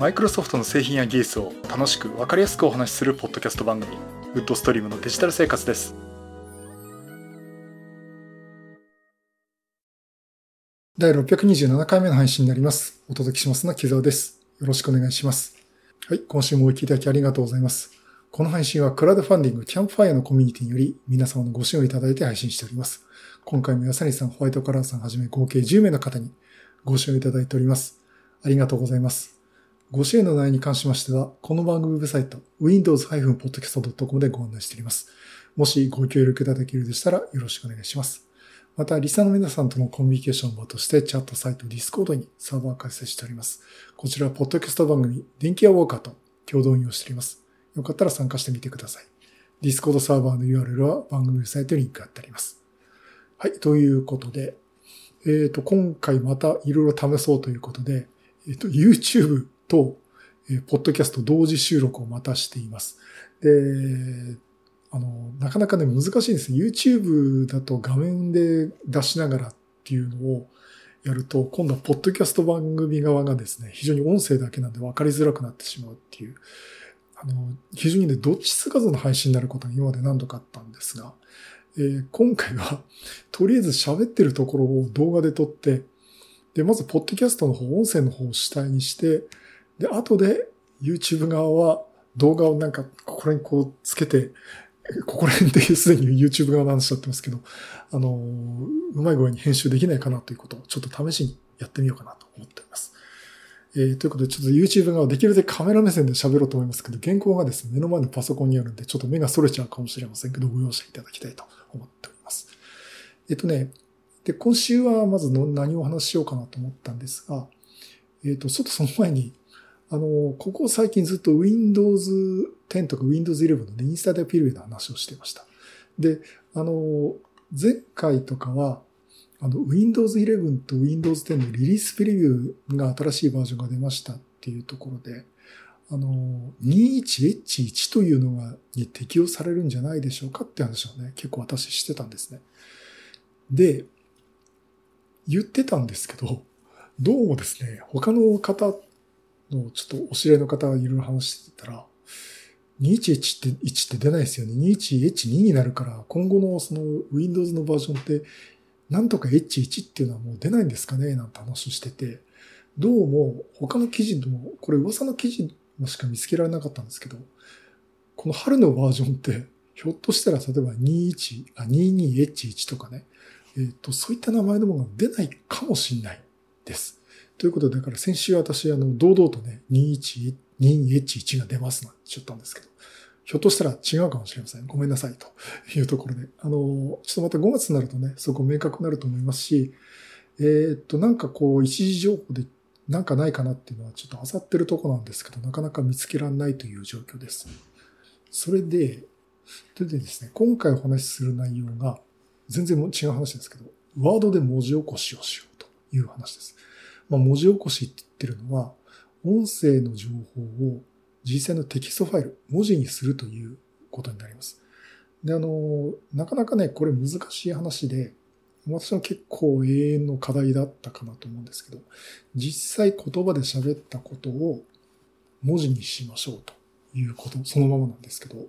マイクロソフトの製品や技術を楽しく分かりやすくお話しするポッドキャスト番組ウッドストリームのデジタル生活です。第627回目の配信になります。お届けしますのは木澤です。よろしくお願いします。はい今週もお聞きいただきありがとうございます。この配信はクラウドファンディングキャンプファイアのコミュニティにより皆様のご支援をいただいて配信しております。今回も安谷さん、ホワイトカラーさんはじめ合計10名の方にご支援をいただいております。ありがとうございます。ご支援の内容に関しましては、この番組ウェブサイト、windows-podcast.com でご案内しております。もしご協力いただけるでしたらよろしくお願いします。また、リサの皆さんとのコミュニケーション場として、チャットサイト Discord にサーバー開設しております。こちらは、ポッドキャスト番組、電気屋ウォーカーと共同運用しております。よかったら参加してみてください。Discord サーバーの URL は番組ウェブサイトにリンク貼ってあります。はい、ということで、えっ、ー、と、今回またいろいろ試そうということで、えっ、ー、と、YouTube と、えー、ポッドキャスト同時収録をまたしています。で、あの、なかなかね、難しいんです。YouTube だと画面で出しながらっていうのをやると、今度はポッドキャスト番組側がですね、非常に音声だけなんで分かりづらくなってしまうっていう、あの、非常にね、どっちつかずの配信になることが今まで何度かあったんですが、えー、今回は、とりあえず喋ってるところを動画で撮って、で、まず、ポッドキャストの方、音声の方を主体にして、で、後で、YouTube 側は動画をなんか、ここら辺こうつけて、ここら辺ですでに YouTube 側の話しちゃってますけど、あの、うまい具合に編集できないかなということをちょっと試しにやってみようかなと思っております。えー、ということで、ちょっと YouTube 側できるだけカメラ目線で喋ろうと思いますけど、原稿がですね、目の前のパソコンにあるんで、ちょっと目が逸れちゃうかもしれませんけど、ご容赦いただきたいと思っております。えっとね、で、今週はまずの何を話ししようかなと思ったんですが、えっと、ちょっとその前に、あの、ここ最近ずっと Windows 10とか Windows 11のね、インスタでピルウェの話をしてました。で、あの、前回とかは、あの、Windows 11と Windows 10のリリースプレビューが新しいバージョンが出ましたっていうところで、あの、21H1 というのが、に適用されるんじゃないでしょうかって話をね、結構私してたんですね。で、言ってたんですけど、どうもですね、他の方のちょっとお知り合いの方がいろいろ話してたら、21H って、1って出ないですよね。21H2 になるから、今後のその Windows のバージョンって、なんとか H1 っていうのはもう出ないんですかね？なんて話をしてて、どうも他の記事でも、これ噂の記事もしか見つけられなかったんですけど、この春のバージョンって、ひょっとしたら例えば21、あ、22H1 とかね、えっ、ー、と、そういった名前のものが出ないかもしれないです。ということで、だから先週私、あの、堂々とね、21、22H1 が出ますなんて言ったんですけど、ひょっとしたら違うかもしれません。ごめんなさい。というところで。あの、ちょっとまた5月になるとね、そこ明確になると思いますし、えー、っと、なんかこう、一時情報でなんかないかなっていうのはちょっと漁ってるとこなんですけど、なかなか見つけられないという状況です。それで、それでですね、今回お話しする内容が、全然違う話ですけど、ワードで文字起こしをしようという話です。まあ、文字起こしって言ってるのは、音声の情報を実際のテキストファイル、文字にするということになります。で、あの、なかなかね、これ難しい話で、私は結構永遠の課題だったかなと思うんですけど、実際言葉で喋ったことを文字にしましょうということ、そのままなんですけど、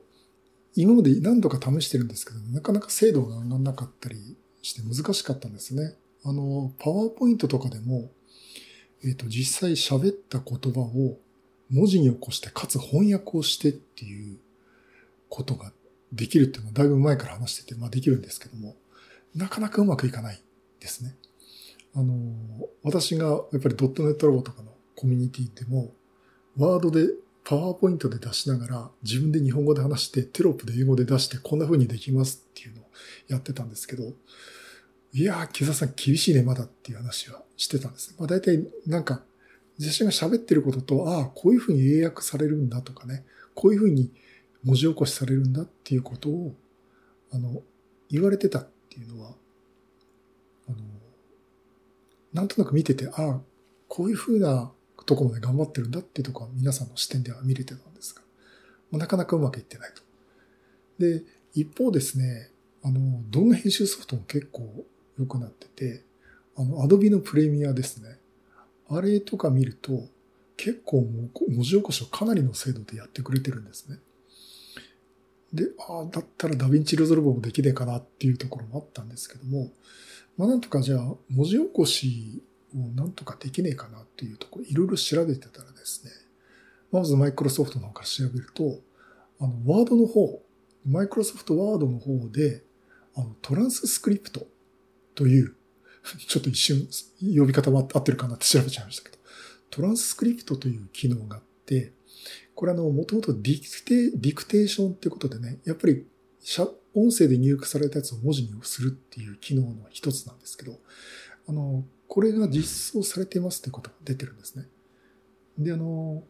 今まで何度か試してるんですけど、なかなか精度が上がらなかったりして難しかったんですね。あの、パワーポイントとかでも、えっ、ー、と、実際喋った言葉を文字に起こして、かつ翻訳をしてっていうことができるっていうのはだいぶ前から話してて、まあできるんですけども、なかなかうまくいかないですね。あの、私がやっぱりドットネットラボとかのコミュニティでも、ワードでパワーポイントで出しながら自分で日本語で話してテロップで英語で出してこんな風にできますっていうのをやってたんですけど、いやー、木澤さん厳しいね、まだっていう話はしてたんです。まあ大体なんか自身が喋ってることと、ああ、こういうふうに英訳されるんだとかね、こういうふうに文字起こしされるんだっていうことを、あの、言われてたっていうのは、あの、なんとなく見てて、ああ、こういうふうなところまで頑張ってるんだっていうところは皆さんの視点では見れてたんですが、まあ、なかなかうまくいってないと。で、一方ですね、あの、どんな編集ソフトも結構良くなってて、あの、Adobe のプレミアですね。あれとか見ると、結構もう文字起こしをかなりの精度でやってくれてるんですね。で、ああ、だったら DaVinci Resolve もできねえかなっていうところもあったんですけども、まあなんとかじゃあ文字起こしをなんとかできねえかなっていうところ、いろいろ調べてたらですね、まずマイクロソフトの方から調べると、あの、ワードの方、マイクロソフトワードの方で、あの、トランススクリプトという、ちょっと一瞬呼び方も合ってるかなって調べちゃいましたけど、トランスクリプトという機能があって、これあの、もともとディクテ、ディクテーションってことでね、やっぱり、音声で入力されたやつを文字にするっていう機能の一つなんですけど、あの、これが実装されてますってことが出てるんですね。で、あの、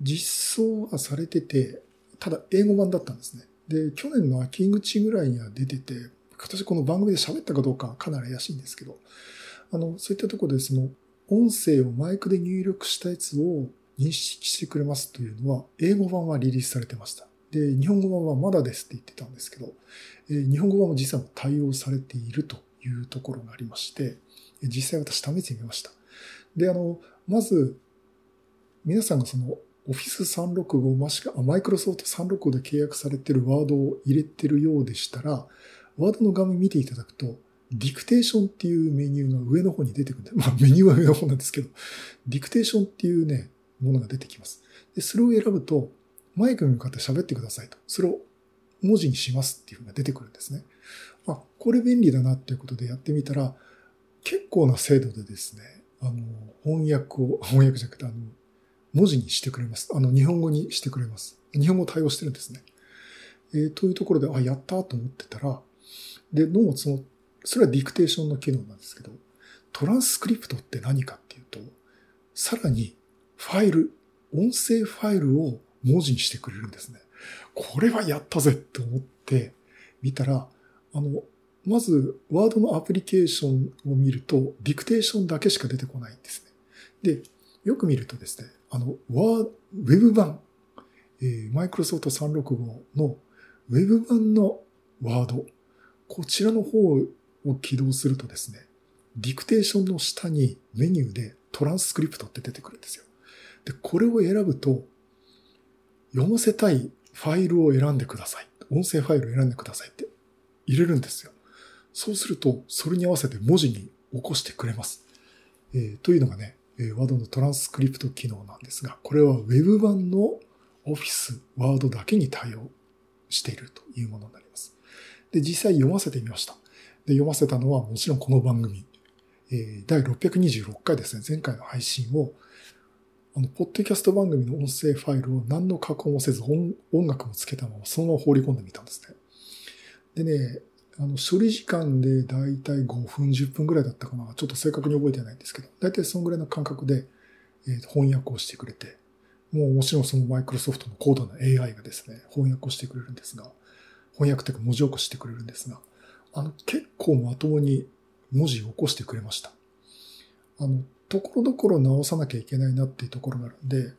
実装はされてて、ただ英語版だったんですね。で、去年の秋口ぐらいには出てて、私この番組で喋ったかどうかかなり怪しいんですけど、あの、そういったところでその音声をマイクで入力したやつを認識してくれますというのは、英語版はリリースされてました。で、日本語版はまだですって言ってたんですけど、えー、日本語版も実は対応されているというところがありまして、実際私試してみました。で、あの、まず、皆さんがその Office 365もしくは Microsoft 365で契約されているワードを入れてるようでしたら、ワードの画面見ていただくと、ディクテーションっていうメニューが上の方に出てくるんで、まあメニューは上の方なんですけど、ディクテーションっていうね、ものが出てきます。で、それを選ぶと、マイクに向かって喋ってくださいと。それを文字にしますっていうのが出てくるんですね。あ、これ便利だなっていうことでやってみたら、結構な精度でですね、あの、翻訳を、翻訳じゃなくて、あの、文字にしてくれます。あの、日本語にしてくれます。日本語対応してるんですね。えー、というところで、あ、やったと思ってたら、で、どうもその、それはディクテーションの機能なんですけど、トランスクリプトって何かっていうと、さらにファイル、音声ファイルを文字にしてくれるんですね。これはやったぜって思って見たら、あの、まず、ワードのアプリケーションを見ると、ディクテーションだけしか出てこないんですね。で、よく見るとですね、あの、ワー、ウェブ版、え、マイクロソフト365のウェブ版のワード、こちらの方を起動するとですね、ディクテーションの下にメニューでトランスクリプトって出てくるんですよ。で、これを選ぶと、読ませたいファイルを選んでください。音声ファイルを選んでくださいって入れるんですよ。そうすると、それに合わせて文字に起こしてくれます。えー、というのがね、ワードのトランスクリプト機能なんですが、これは Web 版の Office、Word だけに対応しているというものになります。で、実際読ませてみました。で、読ませたのはもちろんこの番組、え、第626回ですね、前回の配信を、あの、ポッドキャスト番組の音声ファイルを何の加工もせず音音楽もつけたままそのまま放り込んでみたんですね。でね、あの、処理時間でだいたい5分、10分ぐらいだったかな。ちょっと正確に覚えてないんですけど、だいたいそのぐらいの感覚で、えー、翻訳をしてくれて、もうもちろんそのマイクロソフトの高度な AI がですね、翻訳をしてくれるんですが、翻訳というか文字起こしてくれるんですが、あの、結構まともに文字を起こしてくれました。あの、ところどころ直さなきゃいけないなっていうところがあるんで、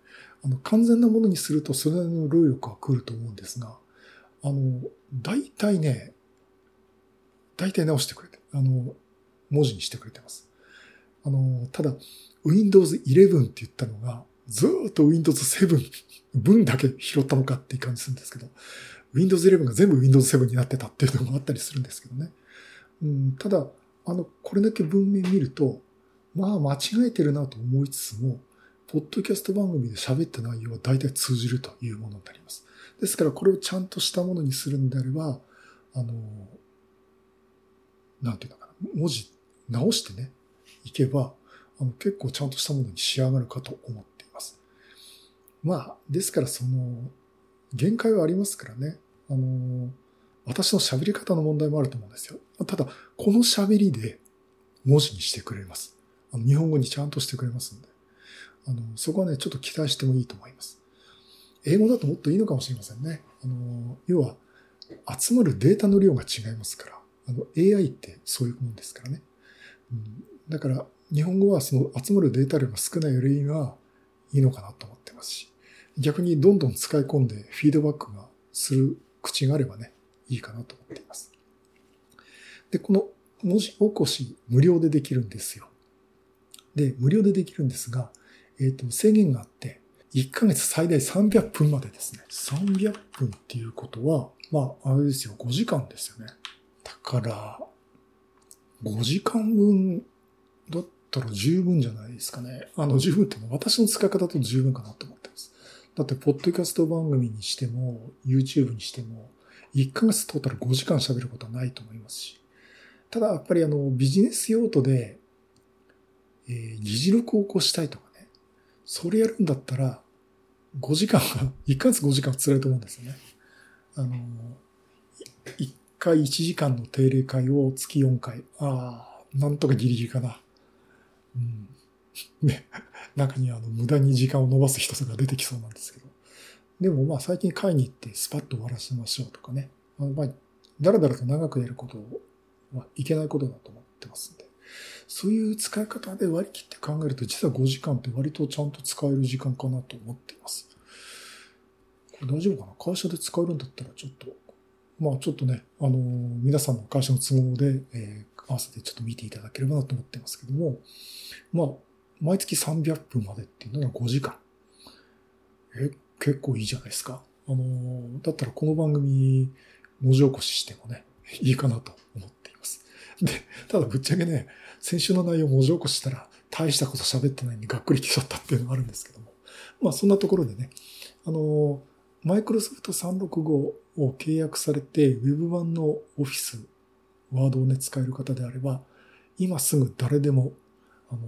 あの、完全なものにするとそれなりの労力は来ると思うんですが、あの、大体ね、大体直してくれて、あの、文字にしてくれてます。あの、ただ、Windows 11って言ったのが、ずっと Windows 7分だけ拾ったのかっていう感じするんですけど、Windows 11が全部 Windows 7になってたっていうのもあったりするんですけどね。うん、ただ、あの、これだけ文面見ると、まあ間違えてるなと思いつつも、ポッドキャスト番組で喋った内容は大体通じるというものになります。ですからこれをちゃんとしたものにするんであれば、あの、なんていうのかな、文字直してね、いけば、あの結構ちゃんとしたものに仕上がるかと思っています。まあ、ですからその、限界はありますからね。あの、私の喋り方の問題もあると思うんですよ。ただ、この喋りで文字にしてくれます。あの日本語にちゃんとしてくれますんで。あの、そこはね、ちょっと期待してもいいと思います。英語だともっといいのかもしれませんね。あの、要は、集まるデータの量が違いますから。あの、AI ってそういうもんですからね。うん、だから、日本語はその集まるデータ量が少ないよりはいいのかなと思ってますし、逆にどんどん使い込んでフィードバックがする口があればね、いいかなと思っています。で、この文字起こし無料でできるんですよ。で、無料でできるんですが、えっ、ー、と、制限があって、1ヶ月最大300分までですね。300分っていうことは、まあ、あれですよ、5時間ですよね。だから、5時間分だったら十分じゃないですかね。あの、十分っていうのは私の使い方だと十分かなと思ってます。だって、ポッドキャスト番組にしても、YouTube にしても、1ヶ月トータル5時間喋ることはないと思いますし。ただ、やっぱりあの、ビジネス用途で、えー議事録を起こしたいとかね。それやるんだったら、5時間、1ヶ月5時間は辛いと思うんですよね。あの、1回1時間の定例会を月4回。ああ、なんとかギリギリかな。うん。ね。中にあの、無駄に時間を延ばす人が出てきそうなんですけど。でもまあ最近会に行ってスパッと終わらせましょうとかね。あのまあ、だらだらと長くやることはいけないことだと思ってますんで。そういう使い方で割り切って考えると、実は5時間って割とちゃんと使える時間かなと思っています。これ大丈夫かな？会社で使えるんだったらちょっと、まあちょっとね、あのー皆さんの会社の都合で、えー合わせてちょっと見ていただければなと思ってますけども、まあ、毎月300分までっていうのが5時間。え、結構いいじゃないですか。あのだったらこの番組、文字起こししてもね、いいかなと思っています。で、ただぶっちゃけね、先週の内容文字起こししたら大したこと喋ってないんでがっくりきちゃったっていうのがあるんですけども。まあそんなところでね、あの、マイクロソフト365を契約されて Web 版のオフィス、ワードをね、使える方であれば、今すぐ誰でも、あの、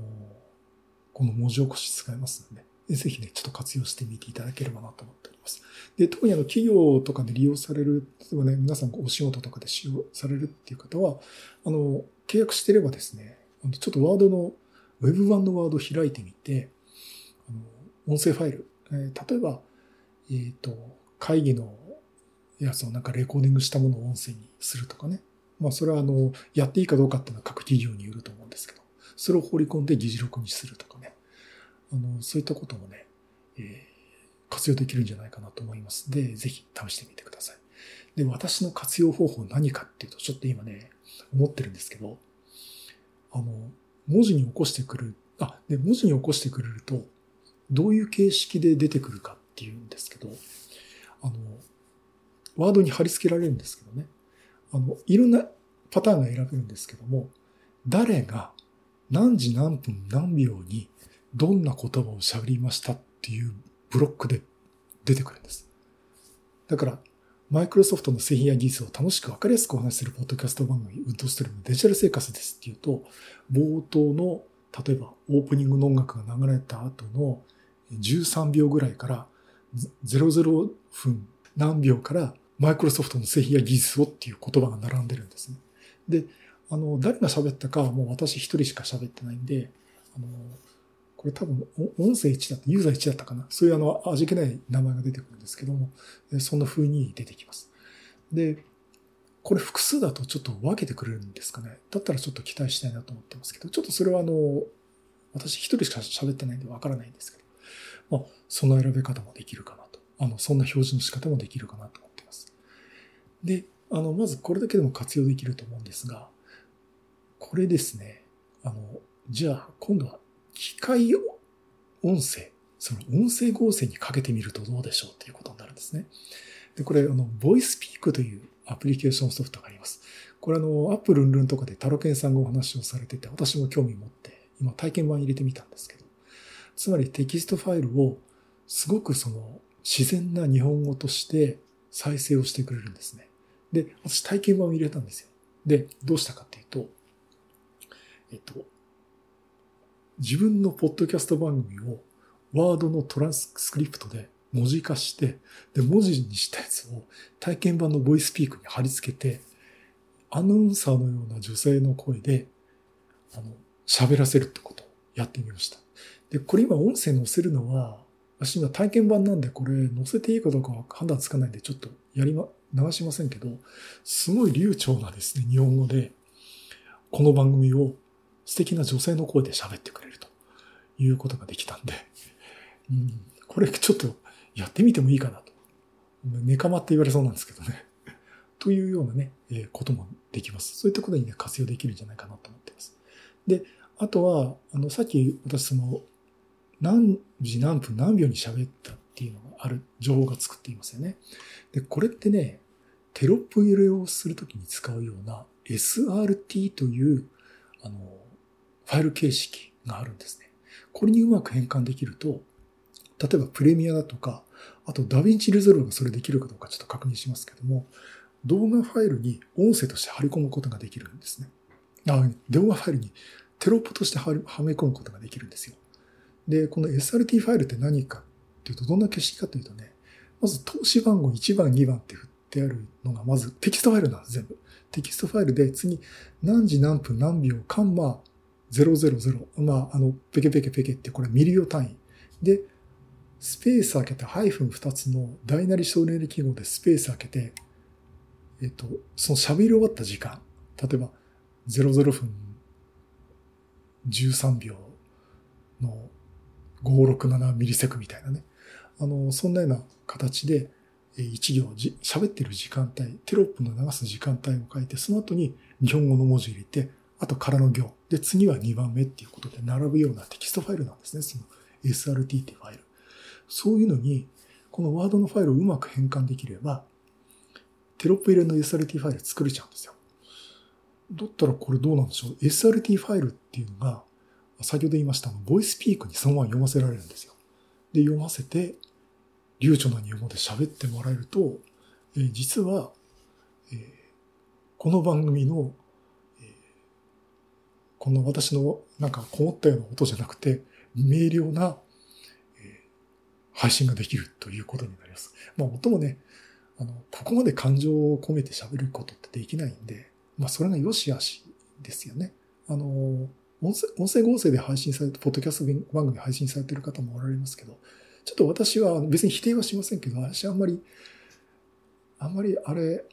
この文字起こし使えますので、ぜひね、ちょっと活用してみていただければなと思っております。で、特にあの、企業とかで利用される、例えばね、皆さんお仕事とかで使用されるっていう方は、あの、契約してればですね、ちょっとワードの、ウェブ版のワードを開いてみて、あの、音声ファイル、えー例えば、えっ、と、会議のやつをなんかレコーディングしたものを音声にするとかね。まあ、それはあの、やっていいかどうかっていうのは各企業によると思うんですけど、それを放り込んで議事録にするとかね。あの、そういったこともね、えー活用できるんじゃないかなと思います。で、ぜひ試してみてください。で、私の活用方法何かっていうと、ちょっと今ね、思ってるんですけど、あの、文字に起こしてくる、あ、で、文字に起こしてくれると、どういう形式で出てくるかっていうんですけど、あの、ワードに貼り付けられるんですけどね、あの、いろんなパターンが選べるんですけども、誰が何時何分何秒にどんな言葉を喋りましたっていうブロックで出てくるんです。だから、マイクロソフトの製品や技術を楽しくわかりやすくお話しするポッドキャスト番組、ウッドストリームデジタル生活ですっていうと、冒頭の、例えばオープニングの音楽が流れた後の13秒ぐらいから00分何秒からマイクロソフトの製品や技術をっていう言葉が並んでるんですね。で、あの、誰が喋ったかはもう私一人しか喋ってないんで、あの、これ多分音声1だった、ユーザー1だったかな。そういうあの、味気ない名前が出てくるんですけども、そんな風に出てきます。で、これ複数だとちょっと分けてくれるんですかね。だったらちょっと期待したいなと思ってますけど、ちょっとそれはあの、私一人しか喋ってないんで分からないんですけど、まあ、その選べ方もできるかなと。あの、そんな表示の仕方もできるかなと思ってます。で、あの、まずこれだけでも活用できると思うんですが、これですね、あの、じゃあ今度は機械音声、その音声合成にかけてみるとどうでしょうということになるんですね。で、これ、あの、ボイスピークというアプリケーションソフトがあります。これあの、アップルンルンとかでタロケンさんがお話をされてて、私も興味持って、今体験版入れてみたんですけど、つまりテキストファイルをすごくその自然な日本語として再生をしてくれるんですね。で、私体験版を入れたんですよ。で、どうしたかっていうと、えっと、自分のポッドキャスト番組をワードのトランスクリプトで文字化して、で、文字にしたやつを体験版のボイスピークに貼り付けて、アナウンサーのような女性の声で、あの、喋らせるってことをやってみました。で、これ今音声載せるのは、私今体験版なんでこれ載せていいかどうかは判断つかないんでちょっとやりま、流しませんけど、すごい流暢なですね、日本語で、この番組を素敵な女性の声で喋ってくれるということができたんで、うん、これちょっとやってみてもいいかなと。ネカマって言われそうなんですけどね。というようなね、えーこともできます。そういったことにね、活用できるんじゃないかなと思っています。で、あとは、あの、さっき私その、何時何分何秒に喋ったっていうのがある情報が作っていますよね。で、これってね、テロップ入れをするときに使うような SRT というあのファイル形式があるんですね。これにうまく変換できると、例えばプレミアだとか、あと DaVinci Resolve がそれできるかどうかちょっと確認しますけども、動画ファイルに音声として貼り込むことができるんですね。あ動画ファイルにテロップとしてはめ込むことができるんですよ。で、この SRT ファイルって何かっていうと、どんな形式かというとね、まず通し番号1番、2番って振ってあるのが、まずテキストファイルなんです、全部。テキストファイルで、次、何時何分何秒、カンマ000、まあ、あの、ペケペケペケってこれミリ秒単位。で、スペース開けて、ハイフン2つの大なり小なり記号でスペース開けて、えっと、その喋り終わった時間、例えば00分13秒の567ミリセクみたいなね。あの、そんなような形で、一行、喋ってる時間帯、テロップの流す時間帯を書いて、その後に日本語の文字入れて、あと空の行。で、次は2番目っていうことで並ぶようなテキストファイルなんですね。その SRT っていうファイル。そういうのに、このワードのファイルをうまく変換できれば、テロップ入れの SRT ファイル作れちゃうんですよ。だったらこれどうなんでしょう ?SRT ファイルっていうのが、先ほど言いました、 VOICEPEAK にそのまま読ませられるんですよ。で、読ませて、流暢な日本語で喋ってもらえると、え、実は、え、この番組の、この私のなんかこもったような音じゃなくて、明瞭な、配信ができるということになります。まあ、音もね、あの、ここまで感情を込めて喋ることってできないんで、まあ、それが良し悪しですよね。あの、音声音声合成で配信されて、ポッドキャスト番組配信されてる方もおられますけど、ちょっと私は別に否定はしませんけど、私あんまり、あんまりあれ、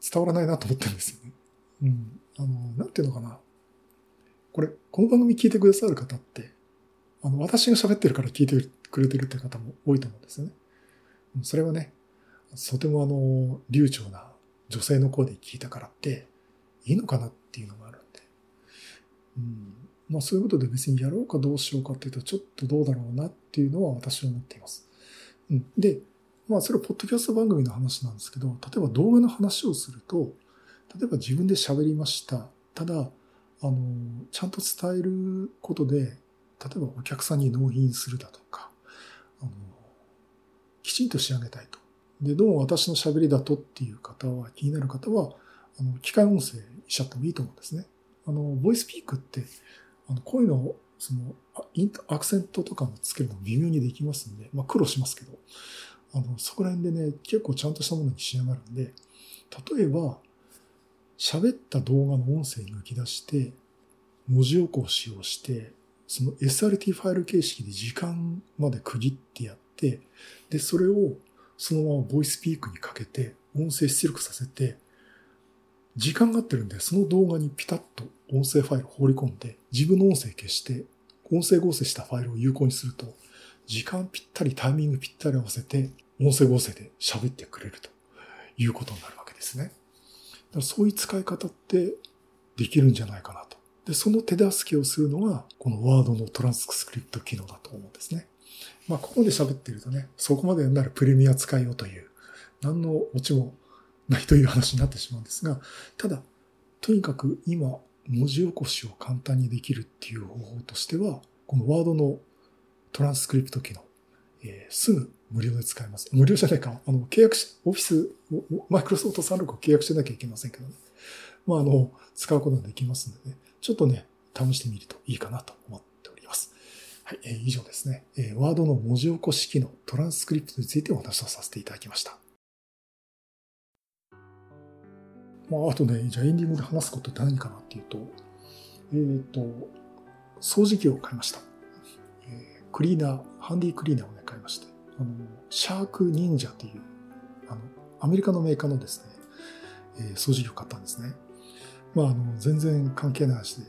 伝わらないなと思ってるんですよね。うん。あの、なんていうのかな。これ、この番組聞いてくださる方って、あの、私が喋ってるから聞いてくれてるって方も多いと思うんですよね。それはね、とてもあの、流暢な女性の声で聞いたからって、いいのかなっていうのがあるんで。うん。まあそういうことで別にやろうかどうしようかっていうと、ちょっとどうだろうなっていうのは私は思っています。うん、で、まあそれはポッドキャスト番組の話なんですけど、例えば動画の話をすると、例えば自分で喋りました。ただ、あの、ちゃんと伝えることで、例えばお客さんに納品するだとか、あの、きちんと仕上げたいと。で、どうも私の喋りだとっていう方は、気になる方は、あの、機械音声しちゃってもいいと思うんですね。あの、ボイスピークって、あの、こういうのを、その、アクセントとかもつけるの微妙にできますんで、まあ苦労しますけど、あの、そこら辺でね、結構ちゃんとしたものに仕上がるんで、例えば、喋った動画の音声に抜き出して、文字起こしをして、その SRT ファイル形式で時間まで区切ってやって、で、それをそのままボイスピークにかけて、音声出力させて、時間が合ってるんで、その動画にピタッと音声ファイルを放り込んで、自分の音声消して、音声合成したファイルを有効にすると、時間ぴったり、タイミングぴったり合わせて、音声合成で喋ってくれるということになるわけですね。だからそういう使い方ってできるんじゃないかなと。で、その手助けをするのが、このワードのトランスクリプト機能だと思うんですね。まあ、ここで喋ってるとね、そこまでならプレミア使いようという、何のオチもないという話になってしまうんですが、ただ、とにかく今、文字起こしを簡単にできるっていう方法としては、このワードのトランスクリプト機能、えー、すぐ無料で使えます。無料じゃないか。あの、契約し、オフィス、マイクロソフト36を契約しなきゃいけませんけどね。まあ、あの、使うことができますので、ね、ちょっとね、試してみるといいかなと思っております。はい、えー、以上ですね。えー、ワードの文字起こし機能、トランスクリプトについてお話をさせていただきました。まあ、あとね、じゃあエンディングで話すことって何かなっていうと、えっ、ー、と、掃除機を買いました。えー、クリーナー、ハンディクリーナーをね、買いまして、あの、シャーク忍者っていう、あの、アメリカのメーカーのですね、えー、掃除機を買ったんですね。まあ、あの、全然関係ない話で、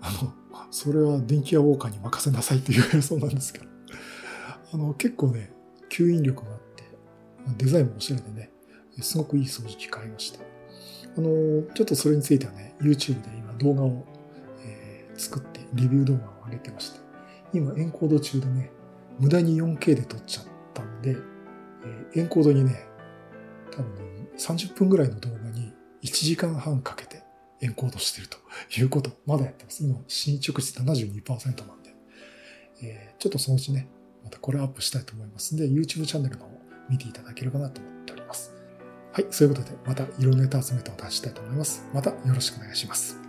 あの、それは電気屋ウォーカーに任せなさいって言われそうなんですけど、あの、結構ね、吸引力があって、デザインもおしゃれでね、すごくいい掃除機買いました。あの、ちょっとそれについてはね、YouTube で今動画を、えー、作って、レビュー動画を上げてまして、今エンコード中でね、無駄に 4K で撮っちゃったんで、えーエンコードにね、多分30分ぐらいの動画に1時間半かけてエンコードしてるということ、まだやってます。今、進捗率72%なんで、えーちょっとそのうちね、またこれアップしたいと思いますんで、YouTube チャンネルの方見ていただければなと思っております。はい、そういうことで、またいろんなネタ集めてお出ししたいと思います。またよろしくお願いします。